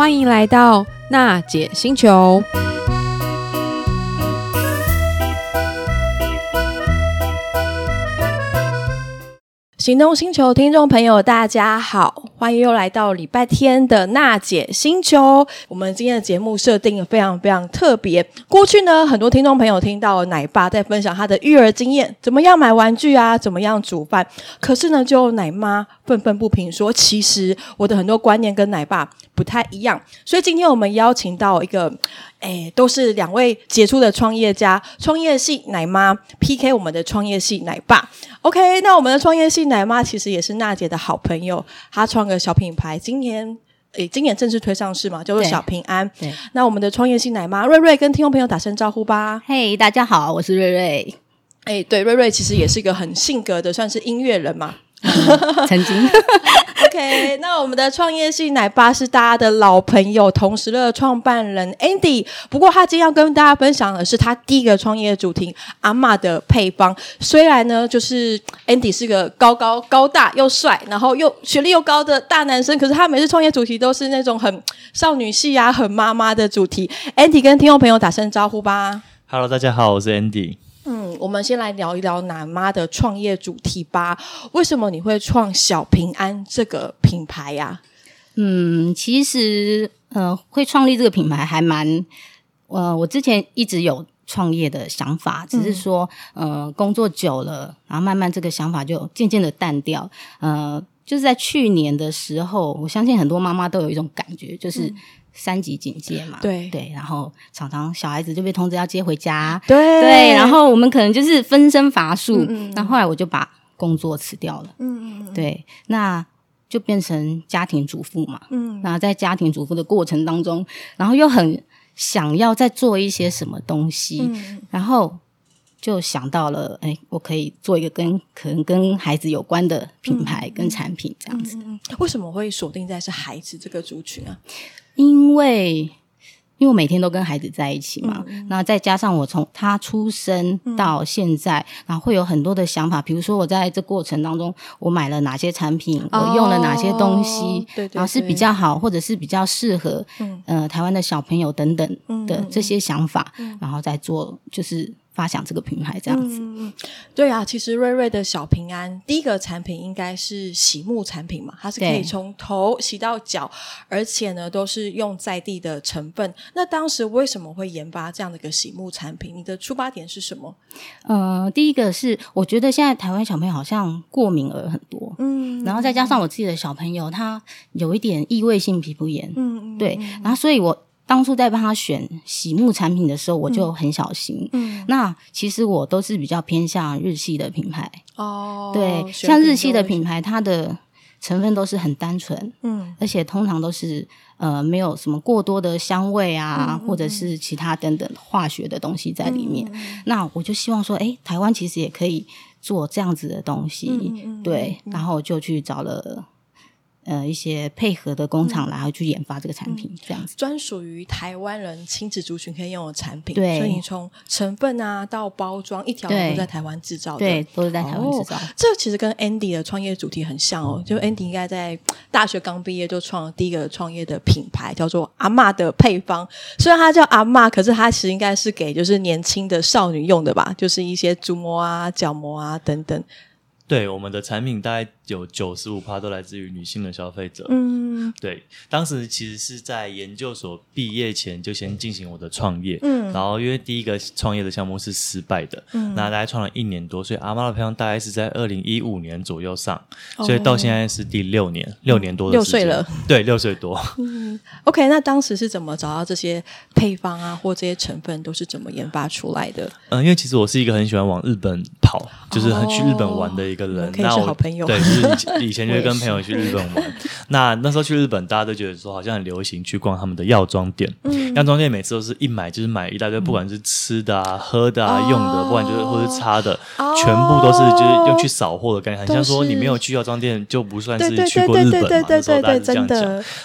欢迎来到娜姐星球。行动星球听众朋友，大家好，欢迎又来到礼拜天的娜姐星球。我们今天的节目设定非常非常特别。过去呢，很多听众朋友听到奶爸在分享他的育儿经验，怎么样买玩具啊，怎么样煮饭。可是呢，就奶妈愤愤不平说，其实我的很多观念跟奶爸不太一样。所以今天我们邀请到一个。哎，都是两位杰出的创业家，创业系奶妈 PK 我们的创业系奶爸。OK，那我们的创业系奶妈其实也是娜姐的好朋友，她创个小品牌，今年诶，今年正式推上市嘛，叫做小平安。对，那我们的创业系奶妈瑞瑞跟听众朋友打声招呼吧。嘿，大家好，我是瑞瑞。哎，对，瑞瑞其实也是一个很性格的，算是音乐人嘛。曾经 那我们的创业系奶爸是大家的老朋友，同时的创办人 Andy。不过他今天要跟大家分享的是他第一个创业主题——阿嬷的配方。虽然呢，就是 Andy 是个高高高大又帅，然后又学历又高的大男生，可是他每次创业主题都是那种很少女系啊、很妈妈的主题。Andy 跟听众朋友打声招呼吧。Hello，大家好，我是 Andy。嗯，我们先来聊一聊奶妈的创业主题吧。为什么你会创小平安这个品牌呀？嗯，其实呃，会创立这个品牌还蛮呃，我之前一直有创业的想法，只是说呃，工作久了，然后慢慢这个想法就渐渐的淡掉。呃，就是在去年的时候，我相信很多妈妈都有一种感觉，就是。嗯三级警戒嘛，对。对，然后常常小孩子就被通知要接回家，对。对，然后我们可能就是分身乏术，那后来我就把工作辞掉了，嗯嗯，对，那就变成家庭主妇嘛，嗯，那在家庭主妇的过程当中，然后又很想要再做一些什么东西，嗯，然后就想到了，哎，我可以做一个跟可能跟孩子有关的品牌跟产品这样子，嗯嗯，为什么会锁定在是孩子这个族群啊？因为，因为我每天都跟孩子在一起嘛，嗯、那再加上我从他出生到现在，嗯、然后会有很多的想法。比如说，我在这过程当中，我买了哪些产品，哦、我用了哪些东西，对对对，然后是比较好，或者是比较适合，嗯、呃，台湾的小朋友等等的这些想法，嗯、然后再做就是。发想这个品牌这样子，嗯，对啊，其实瑞瑞的小平安第一个产品应该是洗沐产品嘛，它是可以从头洗到脚，而且呢都是用在地的成分。那当时为什么会研发这样的一个洗沐产品？你的出发点是什么？呃，第一个是我觉得现在台湾小朋友好像过敏儿很多，嗯，然后再加上我自己的小朋友他有一点异位性皮肤炎，嗯，对，然后所以我。当初在帮他选洗沐产品的时候，我就很小心。嗯，那其实我都是比较偏向日系的品牌。哦，对，像日系的品牌，它的成分都是很单纯。嗯，而且通常都是呃没有什么过多的香味啊，嗯嗯、或者是其他等等化学的东西在里面。嗯、那我就希望说，哎，台湾其实也可以做这样子的东西。嗯嗯、对，然后就去找了。呃，一些配合的工厂，然后去研发这个产品，嗯、这样子专属于台湾人亲子族群可以用的产品。对，所以你从成分啊到包装，一条龙都在台湾制造的，对，都是在台湾制造。哦、这其实跟 Andy 的创业主题很像哦，就 Andy 应该在大学刚毕业就创了第一个创业的品牌，叫做阿嬷的配方。虽然它叫阿嬷，可是它其实应该是给就是年轻的少女用的吧，就是一些足膜啊、脚膜啊等等。对，我们的产品大概有九十五趴都来自于女性的消费者。嗯，对，当时其实是在研究所毕业前就先进行我的创业。嗯，然后因为第一个创业的项目是失败的，嗯，那大概创了一年多，所以阿妈的配方大概是在二零一五年左右上，哦、所以到现在是第六年，六年多的。六岁了，对，六岁多。嗯，OK，那当时是怎么找到这些配方啊，或这些成分都是怎么研发出来的？嗯，因为其实我是一个很喜欢往日本跑，就是很去日本玩的一个。个人，可以是好朋友。对，就是以前 就是跟朋友去日本玩。那那时候去日本，大家都觉得说好像很流行去逛他们的药妆店。嗯，药妆店每次都是一买就是买一大堆，不管是吃的啊、喝的啊、用的，不管就是或是擦的，全部都是就是用去扫货的概念。很像说你没有去药妆店就不算是去过日本嘛。那时候大家这样讲。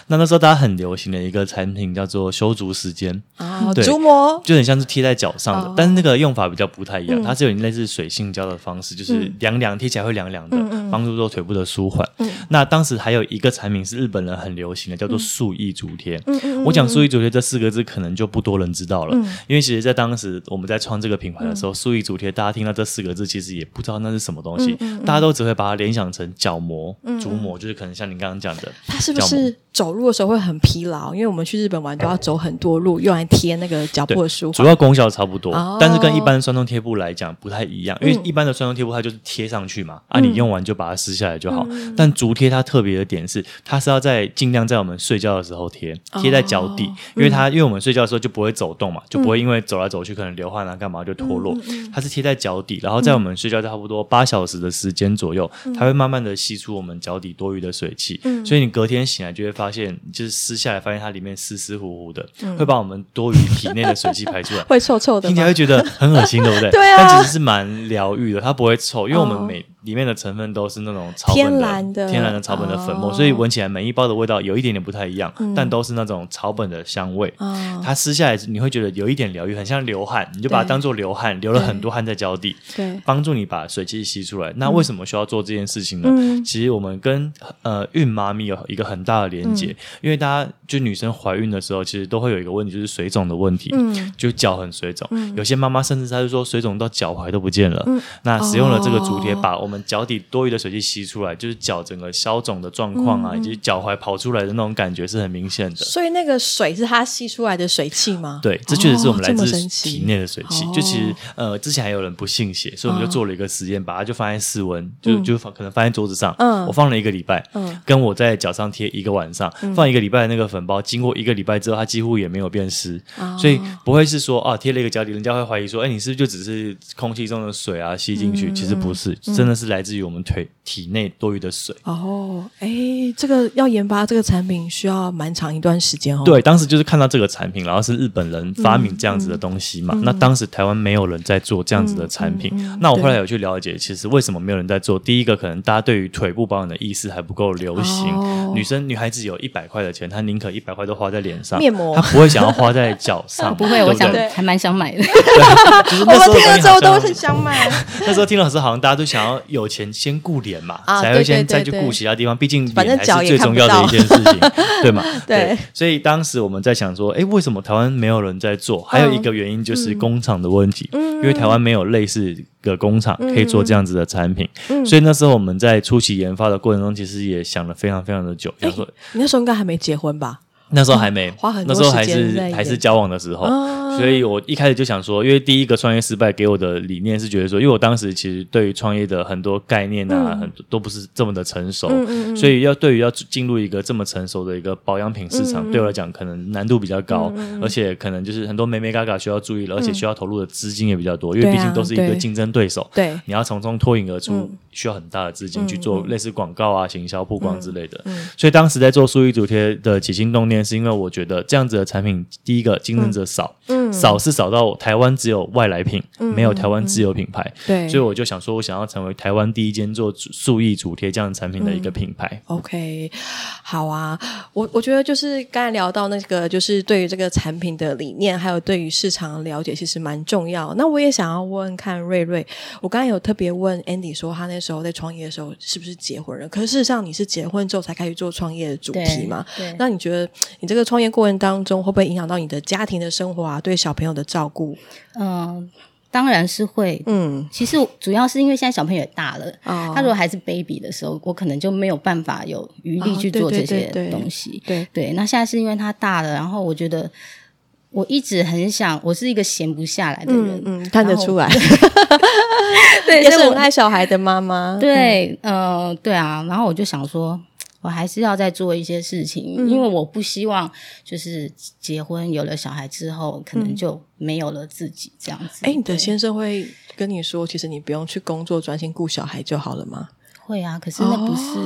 那那时候大家很流行的一个产品叫做修足时间啊，足膜就很像是贴在脚上的，但是那个用法比较不太一样，它是有点类似水性胶的方式，就是凉凉贴起来。会凉凉的，帮、嗯、助做腿部的舒缓。嗯、那当时还有一个产品是日本人很流行的，叫做速液足贴。嗯、我讲速液足贴这四个字，可能就不多人知道了，嗯、因为其实，在当时我们在创这个品牌的时候，速液足贴大家听到这四个字，其实也不知道那是什么东西，大家都只会把它联想成脚膜、足膜，就是可能像你刚刚讲的，它是不是走路的时候会很疲劳？因为我们去日本玩都要走很多路，用来贴那个脚部的舒缓，主要功效差不多，哦、但是跟一般酸痛贴布来讲不太一样，因为一般的酸痛贴布它就是贴上去嘛，嗯、啊，你用完就把它撕下来就好。嗯、但足贴它特别的点是，它是要在尽量在我们睡觉的时候贴，贴在脚底，哦、因为它因为我们睡觉的时候就不会走动嘛，就不会因为走来走去可能流汗啊干嘛就脱落，嗯、它是贴在脚底，然后在我们睡觉差不多八小时的时间左右，嗯、它会慢慢的吸出我们脚底多余的水汽，嗯、所以你隔天醒来就会发现，就是撕下来发现它里面湿湿乎乎的，嗯、会把我们多余体内的水汽排出来，会臭臭的，听起来会觉得很恶心，对不对？对啊，但其实是蛮疗愈的，它不会臭，因为我们每。哦里面的成分都是那种草本的天然的，天然的草本的粉末，哦、所以闻起来每一包的味道有一点点不太一样，嗯、但都是那种草本的香味。哦、它撕下来你会觉得有一点疗愈，很像流汗，你就把它当做流汗，流了很多汗在脚底，对，帮助你把水气吸出来。那为什么需要做这件事情呢？嗯、其实我们跟呃孕妈咪有一个很大的连接，嗯、因为大家就女生怀孕的时候，其实都会有一个问题，就是水肿的问题，嗯、就脚很水肿。嗯、有些妈妈甚至她就说水肿到脚踝都不见了。嗯、那使用了这个足贴，把我们脚底多余的水汽吸出来，就是脚整个消肿的状况啊，嗯、以及脚踝跑出来的那种感觉是很明显的。所以那个水是它吸出来的水汽吗？对，这确实是我们来自体内的水汽。哦、就其实呃，之前还有人不信邪，所以我们就做了一个实验，哦、把它就放在室温，就就放可能放在桌子上。嗯，我放了一个礼拜，嗯，跟我在脚上贴一个晚上，嗯、放一个礼拜的那个粉包，经过一个礼拜之后，它几乎也没有变湿，哦、所以不会是说啊贴了一个脚底，人家会怀疑说，哎，你是不是就只是空气中的水啊吸进去？嗯、其实不是，嗯、真的是来自于我们腿体内多余的水哦，哎，这个要研发这个产品需要蛮长一段时间哦。对，当时就是看到这个产品，然后是日本人发明这样子的东西嘛。嗯嗯、那当时台湾没有人在做这样子的产品。嗯嗯、那我后来有去了解，其实为什么没有人在做？第一个可能大家对于腿部保养的意识还不够流行。哦、女生女孩子有一百块的钱，她宁可一百块都花在脸上，面膜，她不会想要花在脚上。不会，我想还蛮想买的。就是我们听了之后都是想买。那时候听了之后，好像大家都想要有钱先顾脸嘛，啊、才会先。再去顾其他地方，毕竟脸还是最重要的一件事情，对吗？对，所以当时我们在想说，哎，为什么台湾没有人在做？还有一个原因就是工厂的问题，因为台湾没有类似的工厂可以做这样子的产品，所以那时候我们在初期研发的过程中，其实也想了非常非常的久。哎，你那时候应该还没结婚吧？那时候还没，花很多那时候还是还是交往的时候，所以我一开始就想说，因为第一个创业失败给我的理念是觉得说，因为我当时其实对于创业的很多概念啊，很多都不是这么的成熟，所以要对于要进入一个这么成熟的一个保养品市场，对我来讲可能难度比较高，而且可能就是很多美眉嘎嘎需要注意了，而且需要投入的资金也比较多，因为毕竟都是一个竞争对手，对，你要从中脱颖而出，需要很大的资金去做类似广告啊、行销曝光之类的，所以当时在做数据主贴的起心动念，是因为我觉得。这样子的产品，第一个竞争者少，嗯，少是少到台湾只有外来品，嗯、没有台湾自有品牌，对，所以我就想说，我想要成为台湾第一间做数亿主贴这样产品的一个品牌。嗯、OK，好啊，我我觉得就是刚才聊到那个，就是对于这个产品的理念，还有对于市场的了解，其实蛮重要。那我也想要问看瑞瑞，我刚才有特别问 Andy 说，他那时候在创业的时候是不是结婚了？可是事实上，你是结婚之后才开始做创业的主题嘛？对，那你觉得你这个创业过程当中会不会影响到你的家庭的生活啊？对小朋友的照顾？嗯，当然是会。嗯，其实主要是因为现在小朋友也大了，哦、他如果还是 baby 的时候，我可能就没有办法有余力去做这些东西。对对，对，对，对，那现在是因为他大了，然后我觉得我一直很想，我是一个闲不下来的人，嗯，嗯，看得出来。对，也是很爱小孩的妈妈。对，嗯、呃，对啊，然后我就想说。我还是要再做一些事情，嗯、因为我不希望就是结婚有了小孩之后，可能就没有了自己这样子。哎、嗯，你的先生会跟你说，其实你不用去工作，专心顾小孩就好了吗？会啊，可是那不是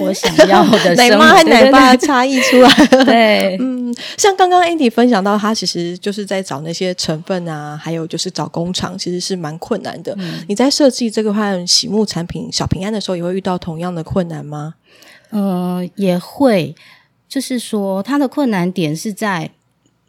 我想要的 奶妈和奶爸的差异出来了。对，嗯，像刚刚 Andy 分享到，他其实就是在找那些成分啊，还有就是找工厂，其实是蛮困难的。嗯、你在设计这个款洗沐产品小平安的时候，也会遇到同样的困难吗？嗯、呃，也会，就是说它的困难点是在，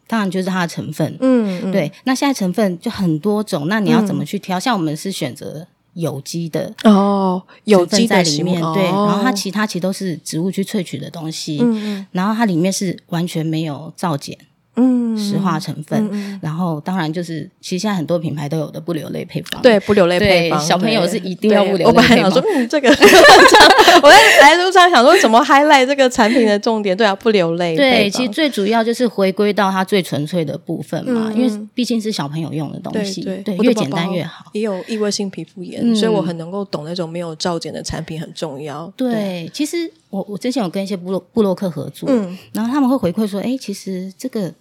当然就是它的成分，嗯，嗯对。那现在成分就很多种，那你要怎么去挑？嗯、像我们是选择有机的哦，有机在里面，对，然后它其他其实都是植物去萃取的东西，嗯，然后它里面是完全没有皂碱。嗯，石化成分，然后当然就是，其实现在很多品牌都有的不流泪配方，对，不流泪配方，小朋友是一定要不流泪配方。我本来想说，嗯，这个，我在来路上想说怎么 highlight 这个产品的重点，对啊，不流泪。对，其实最主要就是回归到它最纯粹的部分嘛，嗯、因为毕竟是小朋友用的东西，对，对对越简单越好。也有异位性皮肤炎，嗯、所以我很能够懂那种没有皂碱的产品很重要。对，对其实我我之前有跟一些部落部落客合作，嗯，然后他们会回馈说，哎，其实这个。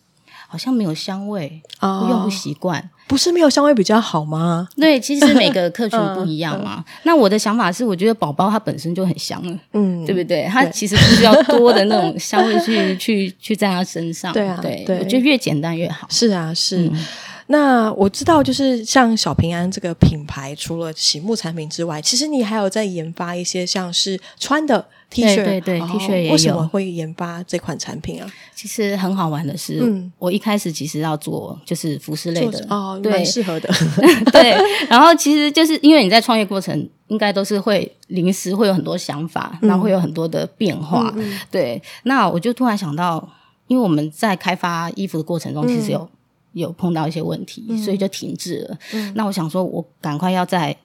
好像没有香味，哦、我用不习惯。不是没有香味比较好吗？对，其实每个客群不一样嘛。嗯 嗯、那我的想法是，我觉得宝宝它本身就很香了，嗯，对不对？它其实不需要多的那种香味去 去去在它身上。对啊，对，对我觉得越简单越好。是啊，是。嗯那我知道，就是像小平安这个品牌，除了洗沐产品之外，其实你还有在研发一些像是穿的 T 恤，对对，对、哦、T 恤也有。为什么会研发这款产品啊？其实很好玩的是，嗯，我一开始其实要做就是服饰类的哦，蛮适合的。对，然后其实就是因为你在创业过程，应该都是会临时会有很多想法，然后会有很多的变化。对，那我就突然想到，因为我们在开发衣服的过程中，其实有。有碰到一些问题，嗯、所以就停滞了。嗯、那我想说，我赶快要再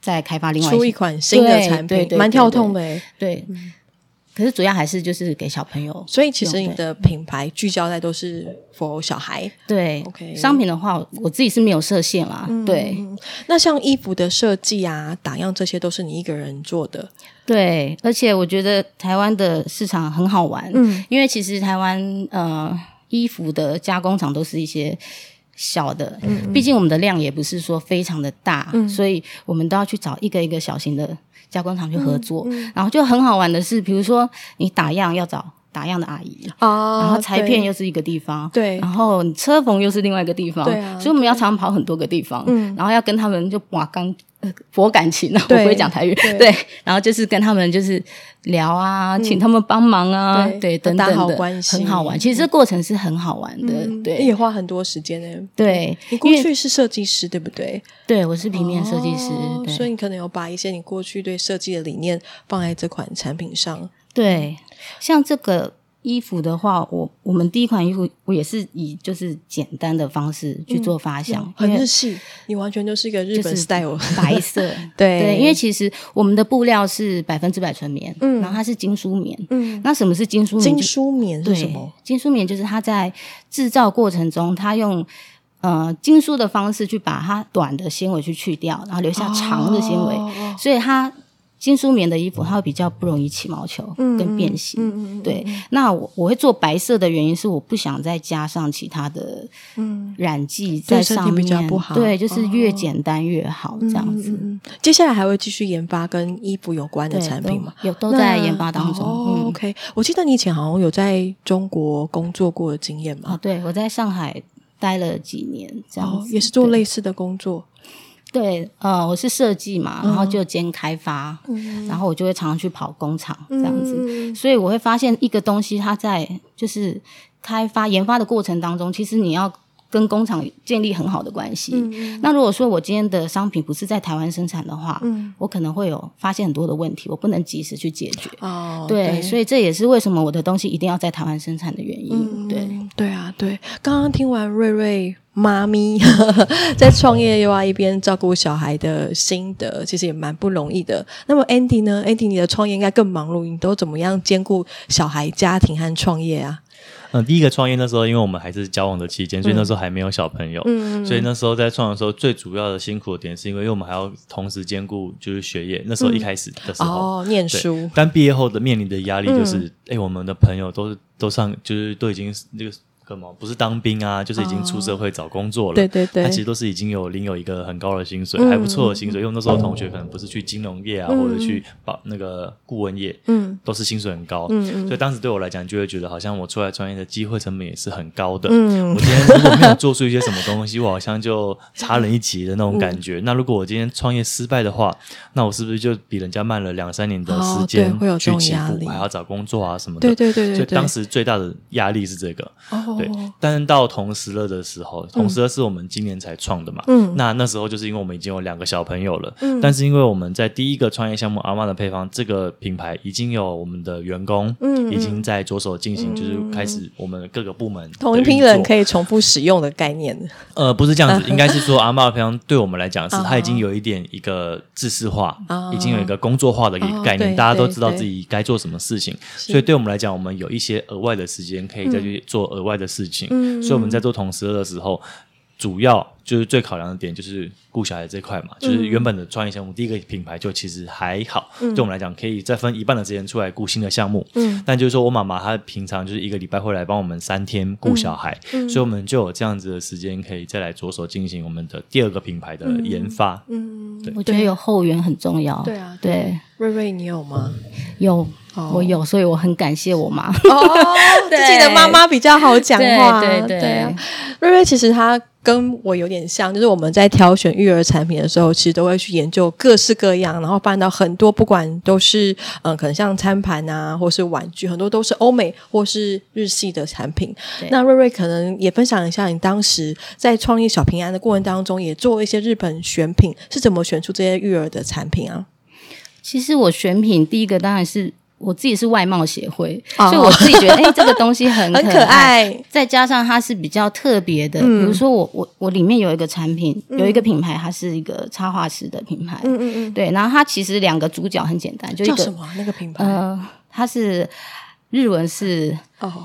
再开发另外一出一款新的产品，对对对对蛮跳痛的。对，嗯、可是主要还是就是给小朋友。所以其实你的品牌聚焦在都是 for 小孩。对，OK。商品的话，我自己是没有设限啦。嗯、对。那像衣服的设计啊、打样这些，都是你一个人做的。对，而且我觉得台湾的市场很好玩。嗯，因为其实台湾呃。衣服的加工厂都是一些小的，毕竟我们的量也不是说非常的大，嗯、所以我们都要去找一个一个小型的加工厂去合作。然后就很好玩的是，比如说你打样要找打样的阿姨，哦、然后裁片又是一个地方，对，然后车缝又是另外一个地方，对啊，所以我们要常常跑很多个地方，嗯，然后要跟他们就哇刚。博感情呢，我不会讲台语，对，然后就是跟他们就是聊啊，请他们帮忙啊，对，等等的，很好玩。其实这过程是很好玩的，对，也花很多时间呢。对，你过去是设计师，对不对？对，我是平面设计师，所以你可能有把一些你过去对设计的理念放在这款产品上。对，像这个。衣服的话，我我们第一款衣服我也是以就是简单的方式去做发想，嗯、很日系，你完全就是一个日本 style，白色，对。对，因为其实我们的布料是百分之百纯棉，嗯，然后它是精梳棉，嗯，那什么是精梳棉？精梳棉是什么？精梳棉就是它在制造过程中，它用呃精梳的方式去把它短的纤维去去掉，然后留下长的纤维，哦、所以它。精梳棉的衣服，它会比较不容易起毛球跟变形。嗯嗯嗯、对，那我我会做白色的原因是我不想再加上其他的染剂在上面，比较不好。对，就是越简单越好这样子。嗯、接下来还会继续研发跟衣服有关的产品吗？有，都在研发当中。哦嗯、OK，我记得你以前好像有在中国工作过的经验嘛？哦，对，我在上海待了几年，这样子、哦、也是做类似的工作。对，呃，我是设计嘛，然后就兼开发，嗯、然后我就会常常去跑工厂这样子，嗯、所以我会发现一个东西，它在就是开发研发的过程当中，其实你要跟工厂建立很好的关系。嗯、那如果说我今天的商品不是在台湾生产的话，嗯、我可能会有发现很多的问题，我不能及时去解决。哦，对，对，所以这也是为什么我的东西一定要在台湾生产的原因。嗯、对，对啊，对。刚刚听完瑞瑞。妈咪 在创业又要一边照顾小孩的心得，其实也蛮不容易的。那么 Andy 呢？Andy，你的创业应该更忙碌，你都怎么样兼顾小孩、家庭和创业啊？嗯，第一个创业那时候，因为我们还是交往的期间，所以那时候还没有小朋友。嗯，所以那时候在创的时候，最主要的辛苦的点是因为，因为我们还要同时兼顾就是学业。那时候一开始的时候，哦，念书。但毕业后的面临的压力就是，哎，我们的朋友都都上，就是都已经那个。干嘛？不是当兵啊，就是已经出社会找工作了。哦、对对对，他其实都是已经有领有一个很高的薪水，嗯、还不错的薪水。因为那时候同学可能不是去金融业啊，嗯、或者去保那个顾问业，嗯，都是薪水很高。嗯嗯，所以当时对我来讲，就会觉得好像我出来创业的机会成本也是很高的。嗯，我今天如果没有做出一些什么东西，我好像就差人一级的那种感觉。嗯、那如果我今天创业失败的话，那我是不是就比人家慢了两三年的时间去起步，还要找工作啊什么的？对对对对，对。所以当时最大的压力是这个。哦哦，对。但是到同时乐的时候，同时乐是我们今年才创的嘛，嗯，那那时候就是因为我们已经有两个小朋友了，嗯，但是因为我们在第一个创业项目阿妈的配方这个品牌已经有我们的员工，嗯，已经在着手进行，就是开始我们各个部门同一批人可以重复使用的概念。呃，不是这样子，应该是说阿妈的配方对我们来讲是 它已经有一点一个制式化，已经有一个工作化的一个概念，大家都知道自己该做什么事情，所以对我们来讲，我们有一些额外的时间可以再去做额外的事情。嗯，所以我们在做同时的时候，主要就是最考量的点就是顾小孩这块嘛，就是原本的创业项目第一个品牌就其实还好，对我们来讲可以再分一半的时间出来顾新的项目。嗯，但就是说我妈妈她平常就是一个礼拜会来帮我们三天顾小孩，所以我们就有这样子的时间可以再来着手进行我们的第二个品牌的研发。嗯，对，我觉得有后援很重要。对啊，对，瑞瑞你有吗？有。我有，所以我很感谢我妈。哦，自己的妈妈比较好讲话。对对对啊，瑞瑞其实她跟我有点像，就是我们在挑选育儿产品的时候，其实都会去研究各式各样，然后翻到很多，不管都是嗯，可能像餐盘啊，或是玩具，很多都是欧美或是日系的产品。那瑞瑞可能也分享一下，你当时在创立小平安的过程当中，也做一些日本选品，是怎么选出这些育儿的产品啊？其实我选品第一个当然是。我自己是外貌协会，oh. 所以我自己觉得，哎、欸，这个东西很 可爱，很可爱，再加上它是比较特别的。嗯、比如说我，我我我里面有一个产品，嗯、有一个品牌，它是一个插画师的品牌。嗯嗯嗯，对。然后它其实两个主角很简单，就一个叫什么那个品牌？呃，它是日文是。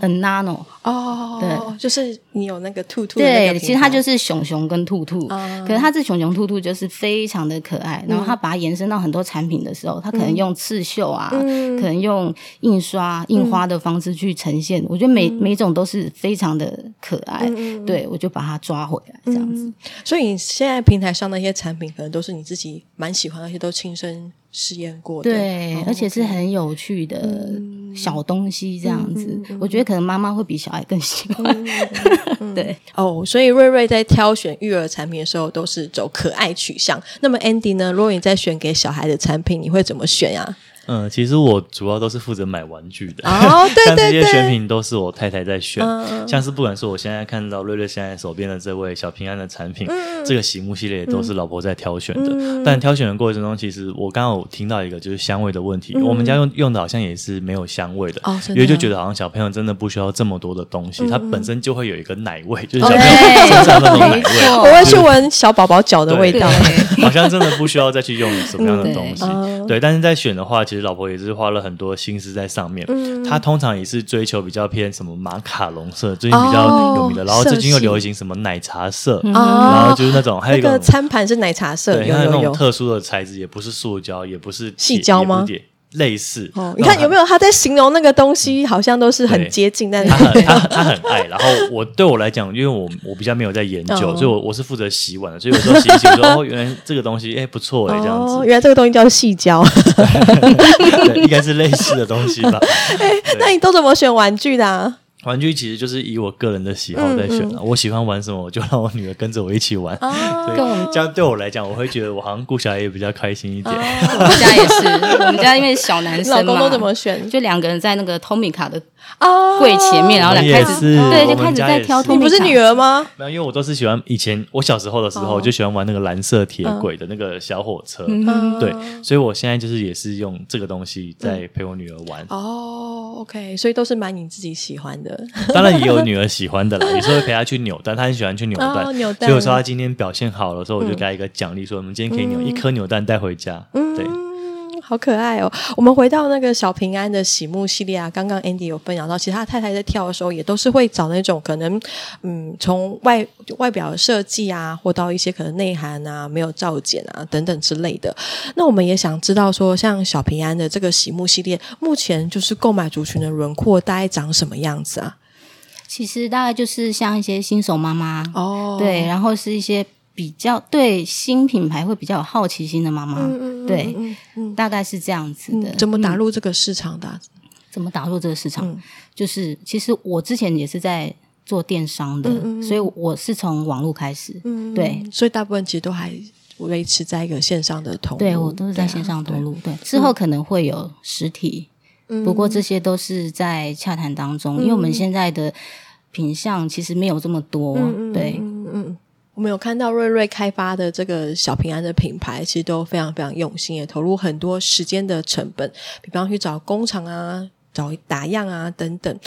很 nano 哦，对，就是你有那个兔兔，对，其实它就是熊熊跟兔兔，可是它这熊熊兔兔就是非常的可爱，然后它把它延伸到很多产品的时候，它可能用刺绣啊，可能用印刷印花的方式去呈现，我觉得每每种都是非常的可爱，对，我就把它抓回来这样子。所以你现在平台上那些产品，可能都是你自己蛮喜欢，而且都亲身试验过的，对，而且是很有趣的小东西这样子。我觉得可能妈妈会比小孩更喜欢，嗯、对哦，所以瑞瑞在挑选育儿产品的时候都是走可爱取向。那么 Andy 呢？如果你在选给小孩的产品，你会怎么选呀、啊？嗯，其实我主要都是负责买玩具的，哦，对 对对，像这些选品都是我太太在选，嗯、像是不管是我现在看到瑞瑞现在手边的这位小平安的产品，嗯、这个洗沐系列都是老婆在挑选的。嗯、但挑选的过程中，其实我刚刚有听到一个就是香味的问题，嗯、我们家用用的好像也是没有香味的，哦、的因为就觉得好像小朋友真的不需要这么多的东西，嗯、它本身就会有一个奶味，就是小朋友身上那种奶味，我会去闻小宝宝脚的味道，好像真的不需要再去用什么样的东西，对。但是在选的话，其实老婆也是花了。很多心思在上面，嗯，他通常也是追求比较偏什么马卡龙色，最近比较有名的，然后最近又流行什么奶茶色，然后就是那种还有一个餐盘是奶茶色，对，有有那种特殊的材质，也不是塑胶，也不是细胶吗？类似，你看有没有他在形容那个东西，好像都是很接近，但是他很他他很爱。然后我对我来讲，因为我我比较没有在研究，所以我我是负责洗碗的，所以有时候洗一洗说哦，原来这个东西哎不错哎，这样子，原来这个东西叫细胶，应该是类似的东西吧？哎，那你都怎么选玩具的啊？玩具其实就是以我个人的喜好在选的，我喜欢玩什么，我就让我女儿跟着我一起玩。对，这样对我来讲，我会觉得我好像顾小孩也比较开心一点。我们家也是，我们家因为小男生嘛，老公都怎么选？就两个人在那个 Tomica 的柜前面，然后两开始对，就开始在挑。你不是女儿吗？没有，因为我都是喜欢以前我小时候的时候就喜欢玩那个蓝色铁轨的那个小火车。对，所以我现在就是也是用这个东西在陪我女儿玩。哦，OK，所以都是买你自己喜欢的。当然也有女儿喜欢的啦，有时候陪她去扭蛋，她很喜欢去扭蛋。哦、扭蛋。所以我说她今天表现好的时候，我就给她一个奖励，说我们今天可以扭一颗扭蛋带回家。嗯，对，好可爱哦。我们回到那个小平安的喜木系列啊，刚刚 Andy 有分享到，其实他太太在跳的时候，也都是会找那种可能，嗯，从外外表设计啊，或到一些可能内涵啊，没有照剪啊等等之类的。那我们也想知道说，像小平安的这个喜木系列，目前就是购买族群的轮廓大概长什么样子啊？其实大概就是像一些新手妈妈哦，对，然后是一些比较对新品牌会比较有好奇心的妈妈，嗯、对，大概是这样子的。怎么打入这个市场的、啊？怎么打入这个市场？嗯、就是其实我之前也是在做电商的，嗯、所以我是从网络开始，嗯、对，所以大部分其实都还维持在一个线上的通路，对我都是在线上通路，对，对，之后可能会有实体。不过这些都是在洽谈当中，嗯、因为我们现在的品相其实没有这么多。嗯、对，嗯嗯，我们有看到瑞瑞开发的这个小平安的品牌，其实都非常非常用心，也投入很多时间的成本，比方去找工厂啊。找打样啊，等等。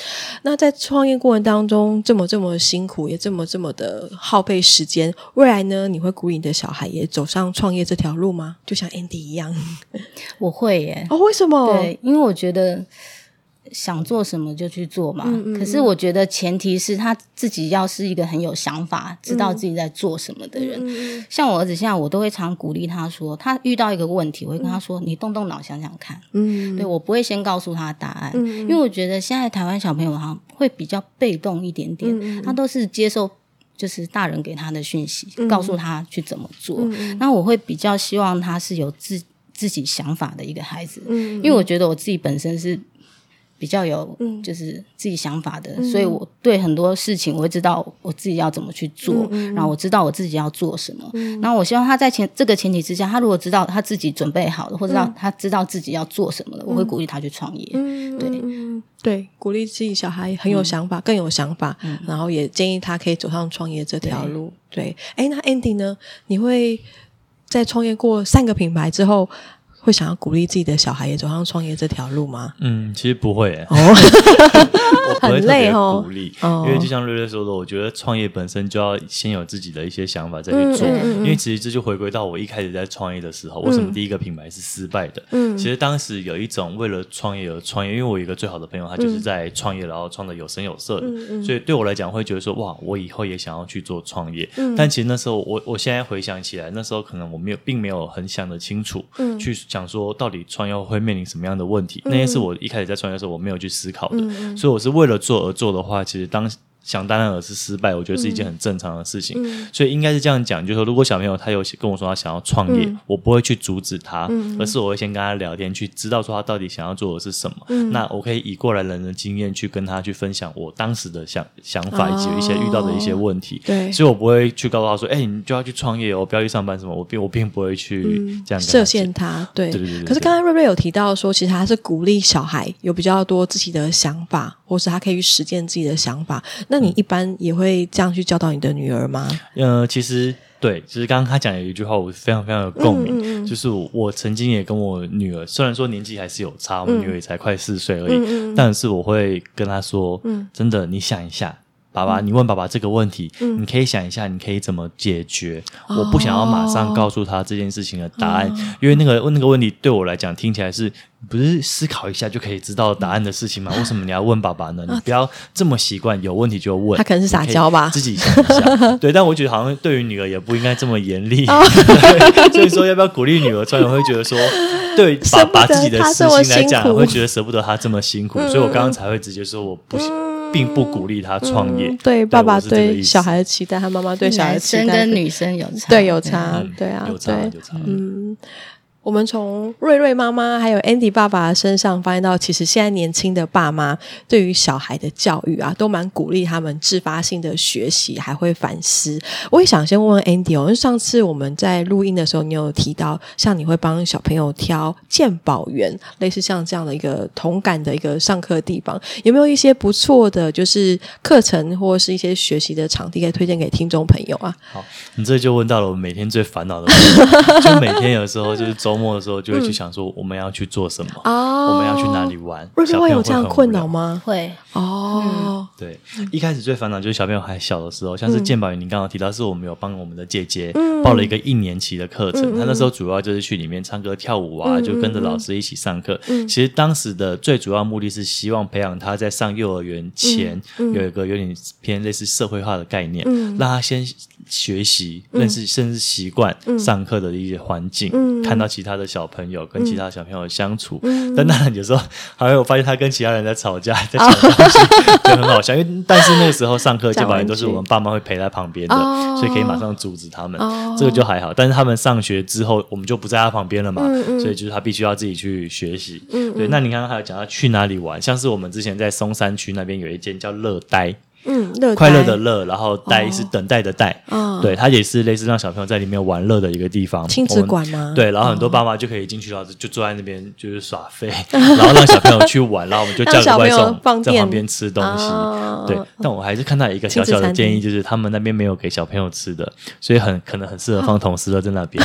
那在创业过程当中，这么这么辛苦，也这么这么的耗费时间。未来呢，你会鼓励你的小孩也走上创业这条路吗？就像 Andy 一样，我会耶。哦，为什么？对，因为我觉得。想做什么就去做嘛。嗯嗯嗯，可是我觉得前提是他自己要是一个很有想法、知道自己在做什么的人。像我儿子现在，我都会常鼓励他说，他遇到一个问题，我会跟他说：“嗯、你动动脑想想看。嗯”嗯，对，我不会先告诉他答案，因为我觉得现在台湾小朋友好像会比较被动一点点，他都是接受就是大人给他的讯息，嗯、告诉他去怎么做。那我会比较希望他是有自自己想法的一个孩子，嗯嗯，因为我觉得我自己本身是。比较有就是自己想法的，嗯、所以我对很多事情我会知道我自己要怎么去做，嗯嗯、然后我知道我自己要做什么。嗯、然后我希望他在前这个前提之下，他如果知道他自己准备好了，或者他知道自己要做什么了，嗯、我会鼓励他去创业。嗯、对。对，鼓励自己小孩很有想法，嗯、更有想法，嗯、然后也建议他可以走上创业这条路。对，哎，那 Andy 呢？你会在创业过三个品牌之后，会想要鼓励自己的小孩也走上创业这条路吗？嗯，其实不会诶。哦，我不会特别鼓励，哦、因为就像瑞瑞说的，我觉得创业本身就要先有自己的一些想法再去做。嗯嗯嗯、因为其实这就回归到我一开始在创业的时候，为什么第一个品牌是失败的？嗯，其实当时有一种为了创业而创业，因为我有一个最好的朋友，他就是在创业，然后创的有声有色的，所以对我来讲会觉得说，哇，我以后也想要去做创业。嗯、但其实那时候我我现在回想起来，那时候可能我没有，并没有很想得清楚，嗯，去。想说到底创业会面临什么样的问题？嗯、那些是我一开始在创业的时候我没有去思考的，嗯、所以我是为为了做而做的话，其实当。想当然而是失败，我觉得是一件很正常的事情，嗯、所以应该是这样讲，就是说，如果小朋友他有跟我说他想要创业，嗯、我不会去阻止他，嗯、而是我会先跟他聊天，去知道说他到底想要做的是什么。嗯、那我可以以过来人的经验去跟他去分享我当时的想想法以及一些遇到的一些问题。对、哦，所以我不会去告诉他说：“哎、欸，你就要去创业哦，不要去上班什么。”我并我并不会去这样设限他。对对对。可是刚刚瑞瑞有提到说，其实他是鼓励小孩有比较多自己的想法，或是他可以去实践自己的想法。那你一般也。会这样去教导你的女儿吗？呃，其实对，其实刚刚他讲有一句话，我非常非常有共鸣，嗯嗯嗯，就是我，曾经也跟我女儿，虽然说年纪还是有差，我们女儿也才快四岁而已，但是我会跟她说，嗯，真的，你想一下。爸爸，你问爸爸这个问题，嗯、你可以想一下，你可以怎么解决？哦、我不想要马上告诉他这件事情的答案，哦、因为那个问那个问题对我来讲听起来是不是思考一下就可以知道答案的事情嘛？为什么你要问爸爸呢？你不要这么习惯，有问题就问。他可能是撒娇吧，自己想一下。对，但我觉得好像对于女儿也不应该这么严厉。哦、所以说，要不要鼓励女儿创业？我会觉得说，对爸爸自己的私心来讲，会觉得舍不得他这么辛苦，所以我刚刚才会直接说我不行。并不鼓励他创业。嗯、对，对爸爸对小孩的期待，他妈妈对小孩的期待，男生跟女生有差，对，有差，对啊，有差，有差，嗯。我们从瑞瑞妈妈还有 Andy 爸爸身上发现到，其实现在年轻的爸妈对于小孩的教育啊，都蛮鼓励他们自发性的学习，还会反思。我也想先问问 Andy 哦，因为上次我们在录音的时候，你有提到，像你会帮小朋友挑健保员，类似像这样的一个同感的一个上课地方，有没有一些不错的，就是课程或是一些学习的场地可以推荐给听众朋友啊？好，你这就问到了我每天最烦恼的问题，就每天有时候就是末的时候就会去想说我们要去做什么，我们要去哪里玩？小朋友会有这样困扰吗？会。哦，对，一开始最烦恼就是小朋友还小的时候，像是健保员，您刚刚提到是我们有帮我们的姐姐报了一个一年期的课程，他那时候主要就是去里面唱歌跳舞啊，就跟着老师一起上课。其实当时的最主要目的是希望培养他在上幼儿园前有一个有点偏类似社会化的概念，让他先学习认识甚至习惯上课的一些环境，看到其他的小。朋友跟其他小朋友相处，嗯、但当然有时候还有发现他跟其他人在吵架，在抢东西，就很好笑。因为但是那个时候上课基本上都是我们爸妈会陪在旁边的，所以可以马上阻止他们，哦、这个就还好。但是他们上学之后，我们就不在他旁边了嘛，所以就是他必须要自己去学习。对，那你刚刚还有讲到去哪里玩，像是我们之前在松山区那边有一间叫乐呆。嗯，乐快乐的乐，然后待是等待的待，哦、对，它也是类似让小朋友在里面玩乐的一个地方。亲子馆吗？对，然后很多爸妈就可以进去，然后就坐在那边就是耍废，然后让小朋友去玩，然后我们就叫个外送在旁边吃东西。哦、对，但我还是看到一个小小的建议，就是他们那边没有给小朋友吃的，所以很可能很适合放童思乐在那边。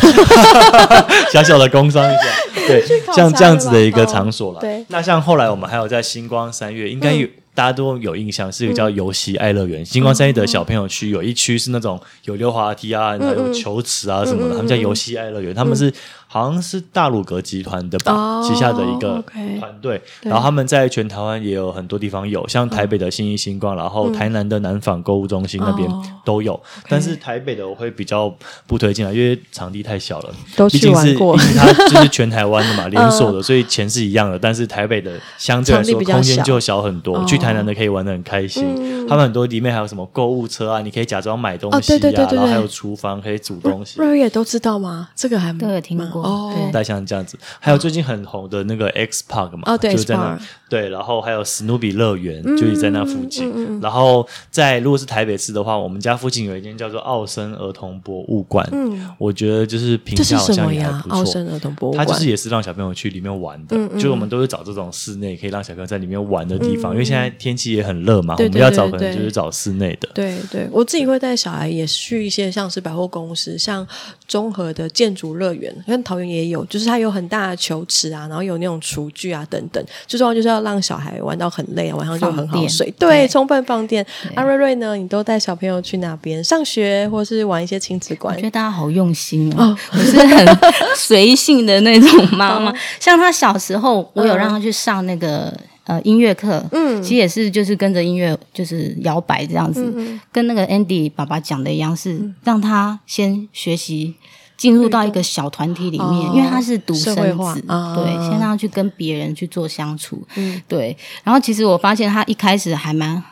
小小的工商一下，对，像这样子的一个场所了。对，那像后来我们还有在星光三月，应该有。大家都有印象，是一个叫游戏爱乐园。星光三一的小朋友区有一区是那种有溜滑梯啊，还有球池啊什么的，他们叫游戏爱乐园，他们是。好像是大鲁阁集团的吧，oh, 旗下的一个团队，okay, 然后他们在全台湾也有很多地方有，像台北的新义星光，然后台南的南纺购物中心那边都有。Oh, okay. 但是台北的我会比较不推荐啊，因为场地太小了，都去玩过。毕竟是，毕竟它就是全台湾的嘛，连锁的，所以钱是一样的。但是台北的相对来说空间就小很多，去台南的可以玩的很开心。他们很多里面还有什么购物车啊，你可以假装买东西啊，然后还有厨房可以煮东西。瑞瑞也都知道吗？这个还都有听过。哦，带像这样子，还有最近很红的那个 X Park 嘛，哦，对，就在那，对，然后还有史努比乐园，就是在那附近。然后在如果是台北市的话，我们家附近有一间叫做奥森儿童博物馆，嗯，我觉得就是评价好像也还不错。奥森儿童博物馆，它就是也是让小朋友去里面玩的，就是我们都是找这种室内可以让小朋友在里面玩的地方，因为现在天气也很热嘛，我们要找可能就是找室内的。对对，我自己会带小孩也去一些像是百货公司，像综合的建筑乐园，跟桃园也有，就是。它有很大的球池啊，然后有那种厨具啊等等，最重要就是要让小孩玩到很累啊，晚上就很好睡。对，对充分放电。阿瑞瑞呢，你都带小朋友去哪边上学，或是玩一些亲子馆？我觉得大家好用心哦，哦我是很随性的那种妈妈。像他小时候，我有让他去上那个呃音乐课，嗯，其实也是就是跟着音乐就是摇摆这样子，嗯嗯跟那个 Andy 爸爸讲的一样，是让他先学习。进入到一个小团体里面，因为他是独生子，对，先让他去跟别人去做相处，对。然后其实我发现他一开始还蛮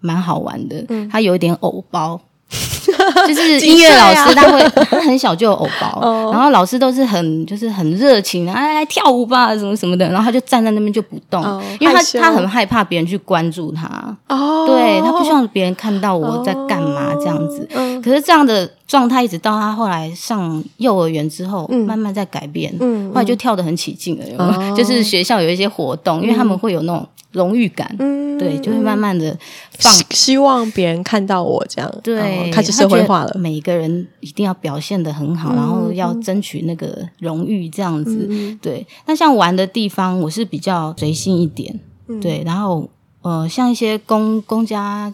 蛮好玩的，他有一点偶包。就是音乐老师，他会他很小就有偶包，然后老师都是很就是很热情，哎，来跳舞吧，什么什么的，然后他就站在那边就不动，因为他他很害怕别人去关注他，哦，对，他不希望别人看到我在干嘛这样子。可是这样的状态一直到他后来上幼儿园之后，慢慢在改变，嗯后来就跳得很起劲了，就是学校有一些活动，因为他们会有那种。荣誉感，嗯，对，就会慢慢的放，希望别人看到我这样，对，开始社会化了。每一个人一定要表现的很好，然后要争取那个荣誉这样子，对。那像玩的地方，我是比较随性一点，对。然后呃，像一些公公家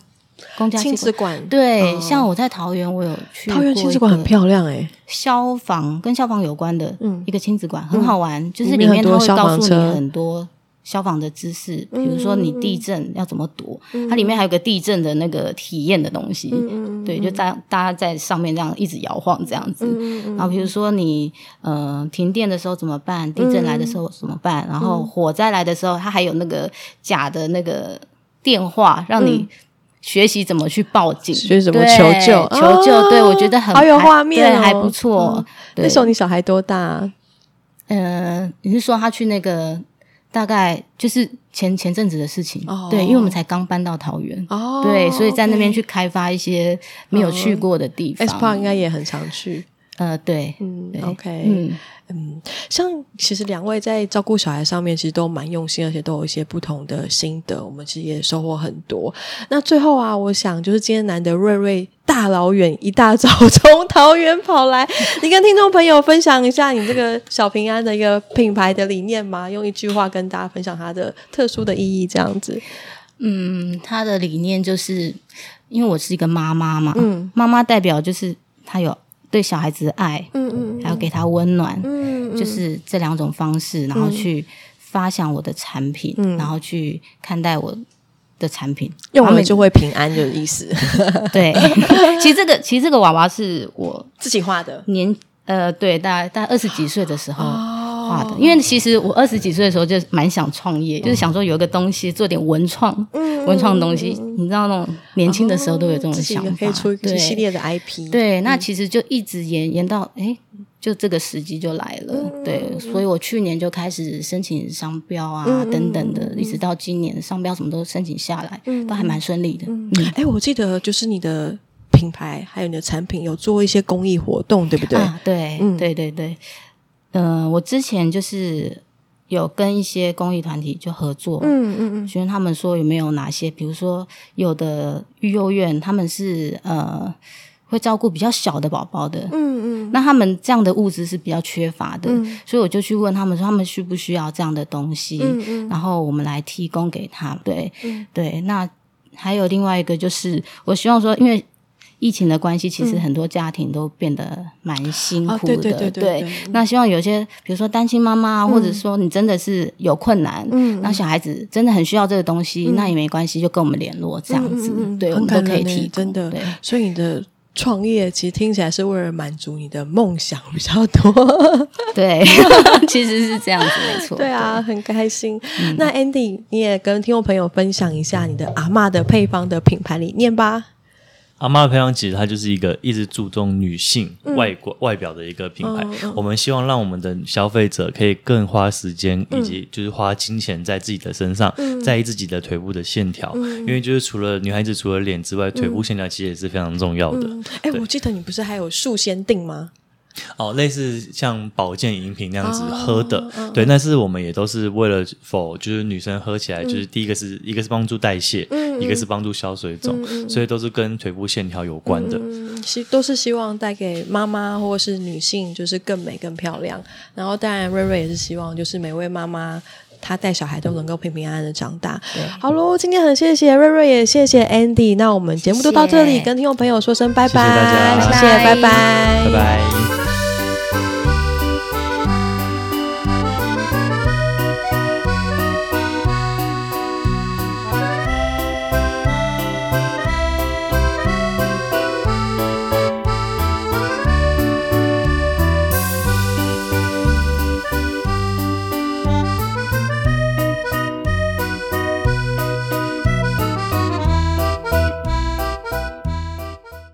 公家亲子馆，对，像我在桃园，我有去桃园亲子馆很漂亮诶，消防跟消防有关的，嗯，一个亲子馆很好玩，就是里面它会告诉你很多。消防的知识，比如说你地震要怎么躲，嗯、它里面还有个地震的那个体验的东西，嗯、对，就大大家在上面这样一直摇晃这样子。嗯、然后比如说你呃停电的时候怎么办？地震来的时候怎么办？嗯、然后火灾来的时候，它还有那个假的那个电话，让你学习怎么去报警，学怎么求救，求救。对，我觉得很好有画面，哦，还不错。那时候你小孩多大？嗯、呃，你是说他去那个？大概就是前前阵子的事情，oh. 对，因为我们才刚搬到桃园，oh, 对，所以在那边去开发一些没有去过的地方。X Park 应该也很常去，呃，对，嗯，OK，嗯。嗯，像其实两位在照顾小孩上面，其实都蛮用心，而且都有一些不同的心得，我们其实也收获很多。那最后啊，我想就是今天难得瑞瑞大老远一大早 从桃园跑来，你跟听众朋友分享一下你这个小平安的一个品牌的理念吗？用一句话跟大家分享它的特殊的意义，这样子。嗯，他的理念就是，因为我是一个妈妈嘛，嗯，妈妈代表就是她有。对小孩子的爱，嗯嗯，还有给他温暖，嗯嗯，就是这两种方式，然后去发想我的产品，然后去看待我的产品，用了就会平安就是意思。对，其实这个其实这个娃娃是我自己画的，年呃，对，大概大概二十几岁的时候。画的，因为其实我二十几岁的时候就蛮想创业，就是想说有一个东西做点文创，文创的东西，你知道那种年轻的时候都有这种想法，可以出一系列的 IP。对，那其实就一直延延到哎，就这个时机就来了。嗯、对，所以我去年就开始申请商标啊，嗯、等等的，一直到今年商标什么都申请下来，嗯、都还蛮顺利的。哎、我记得就是你的品牌还有你的产品有做一些公益活动，对不对？啊、对，嗯、对对对。嗯、呃，我之前就是。有跟一些公益团体就合作，嗯嗯嗯，询问他们说有没有哪些，比如说有的育幼院，他们是呃会照顾比较小的宝宝的，嗯嗯，那他们这样的物资是比较缺乏的，嗯、所以我就去问他们说，他们需不需要这样的东西，嗯嗯，然后我们来提供给他，对，嗯、对，那还有另外一个就是，我希望说，因为。疫情的关系，其实很多家庭都变得蛮辛苦的。对对对，那希望有些，比如说单亲妈妈，或者说你真的是有困难，嗯，那小孩子真的很需要这个东西，那也没关系，就跟我们联络这样子，对，我们都可以提，真的。对，所以你的创业其实听起来是为了满足你的梦想比较多。对，其实是这样子，没错。对啊，很开心。那 Andy，你也跟听众朋友分享一下你的阿嬷的配方的品牌理念吧。阿玛的配方其实它就是一个一直注重女性外观、嗯、外表的一个品牌。嗯、我们希望让我们的消费者可以更花时间，以及就是花金钱在自己的身上，嗯、在意自己的腿部的线条。嗯、因为就是除了女孩子除了脸之外，腿部线条其实也是非常重要的。哎、我记得你不是还有束先定吗？哦，类似像保健饮品那样子喝的，哦、对，但是我们也都是为了否，就是女生喝起来，就是第一个是、嗯、一个是帮助代谢，嗯、一个是帮助消水肿，嗯、所以都是跟腿部线条有关的。希、嗯、都是希望带给妈妈或是女性，就是更美更漂亮。然后当然瑞瑞也是希望，就是每位妈妈她带小孩都能够平平安安的长大。好喽，今天很谢谢瑞瑞，也谢谢 Andy。那我们节目就到这里，谢谢跟听众朋友说声拜拜，谢谢大家，谢谢，拜拜，拜拜。